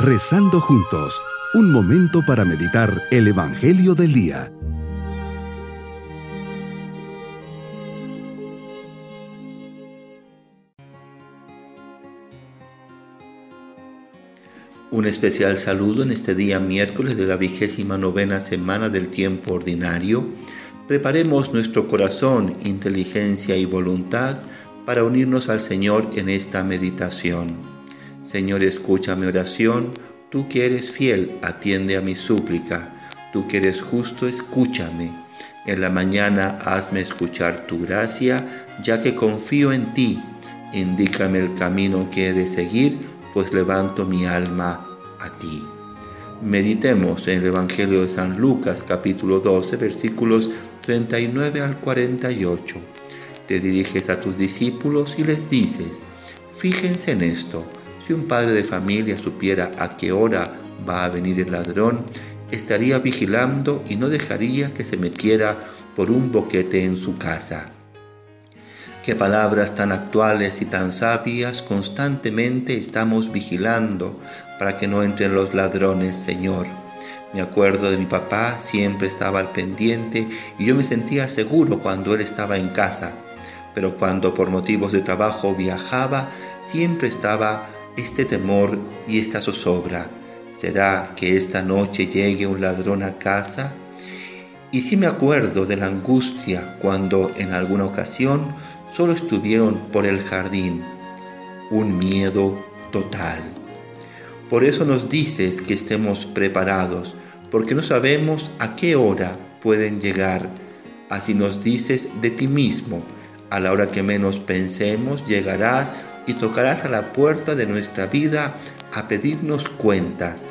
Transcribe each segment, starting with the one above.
Rezando juntos, un momento para meditar el Evangelio del Día. Un especial saludo en este día miércoles de la vigésima novena semana del tiempo ordinario. Preparemos nuestro corazón, inteligencia y voluntad para unirnos al Señor en esta meditación. Señor, escucha mi oración, tú que eres fiel, atiende a mi súplica, tú que eres justo, escúchame. En la mañana hazme escuchar tu gracia, ya que confío en ti. Indícame el camino que he de seguir, pues levanto mi alma a ti. Meditemos en el Evangelio de San Lucas capítulo 12 versículos 39 al 48. Te diriges a tus discípulos y les dices, fíjense en esto si un padre de familia supiera a qué hora va a venir el ladrón, estaría vigilando y no dejaría que se metiera por un boquete en su casa. Qué palabras tan actuales y tan sabias constantemente estamos vigilando para que no entren los ladrones, Señor. Me acuerdo de mi papá, siempre estaba al pendiente y yo me sentía seguro cuando él estaba en casa. Pero cuando por motivos de trabajo viajaba, siempre estaba este temor y esta zozobra? ¿Será que esta noche llegue un ladrón a casa? Y si me acuerdo de la angustia cuando en alguna ocasión solo estuvieron por el jardín. Un miedo total. Por eso nos dices que estemos preparados, porque no sabemos a qué hora pueden llegar. Así nos dices de ti mismo, a la hora que menos pensemos llegarás y tocarás a la puerta de nuestra vida a pedirnos cuentas.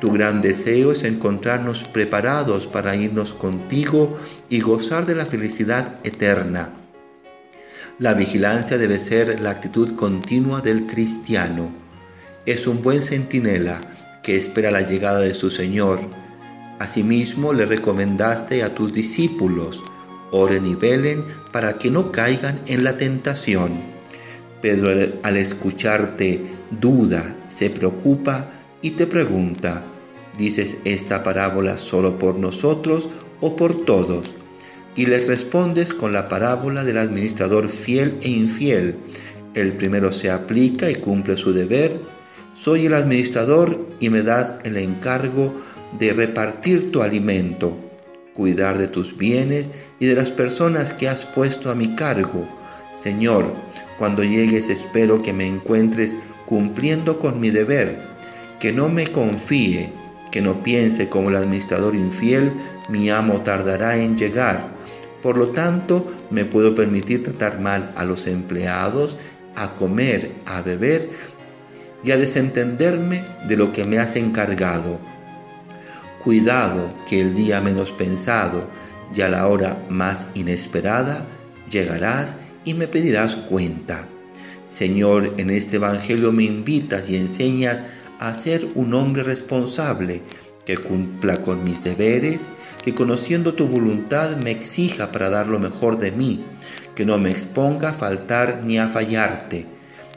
Tu gran deseo es encontrarnos preparados para irnos contigo y gozar de la felicidad eterna. La vigilancia debe ser la actitud continua del cristiano. Es un buen centinela que espera la llegada de su Señor. Asimismo le recomendaste a tus discípulos, oren y velen para que no caigan en la tentación. Pedro al escucharte duda, se preocupa y te pregunta, ¿dices esta parábola solo por nosotros o por todos? Y les respondes con la parábola del administrador fiel e infiel. El primero se aplica y cumple su deber. Soy el administrador y me das el encargo de repartir tu alimento, cuidar de tus bienes y de las personas que has puesto a mi cargo. Señor, cuando llegues espero que me encuentres cumpliendo con mi deber, que no me confíe, que no piense como el administrador infiel, mi amo tardará en llegar. Por lo tanto, me puedo permitir tratar mal a los empleados, a comer, a beber y a desentenderme de lo que me has encargado. Cuidado que el día menos pensado y a la hora más inesperada llegarás y me pedirás cuenta. Señor, en este Evangelio me invitas y enseñas a ser un hombre responsable, que cumpla con mis deberes, que conociendo tu voluntad me exija para dar lo mejor de mí, que no me exponga a faltar ni a fallarte,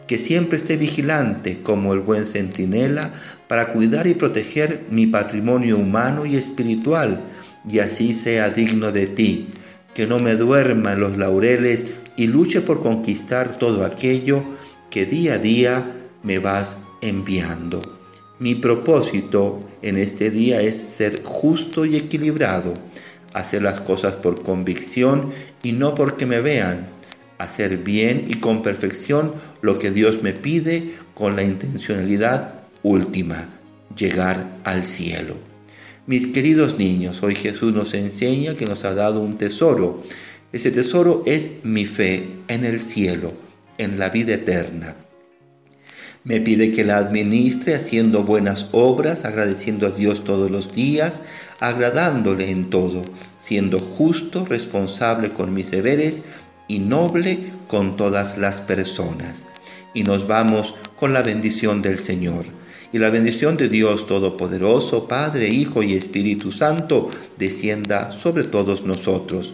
que siempre esté vigilante como el buen centinela para cuidar y proteger mi patrimonio humano y espiritual, y así sea digno de ti, que no me duerma en los laureles y luche por conquistar todo aquello que día a día me vas enviando. Mi propósito en este día es ser justo y equilibrado, hacer las cosas por convicción y no porque me vean, hacer bien y con perfección lo que Dios me pide con la intencionalidad última, llegar al cielo. Mis queridos niños, hoy Jesús nos enseña que nos ha dado un tesoro ese tesoro es mi fe en el cielo, en la vida eterna. Me pide que la administre haciendo buenas obras, agradeciendo a Dios todos los días, agradándole en todo, siendo justo, responsable con mis deberes y noble con todas las personas. Y nos vamos con la bendición del Señor. Y la bendición de Dios Todopoderoso, Padre, Hijo y Espíritu Santo, descienda sobre todos nosotros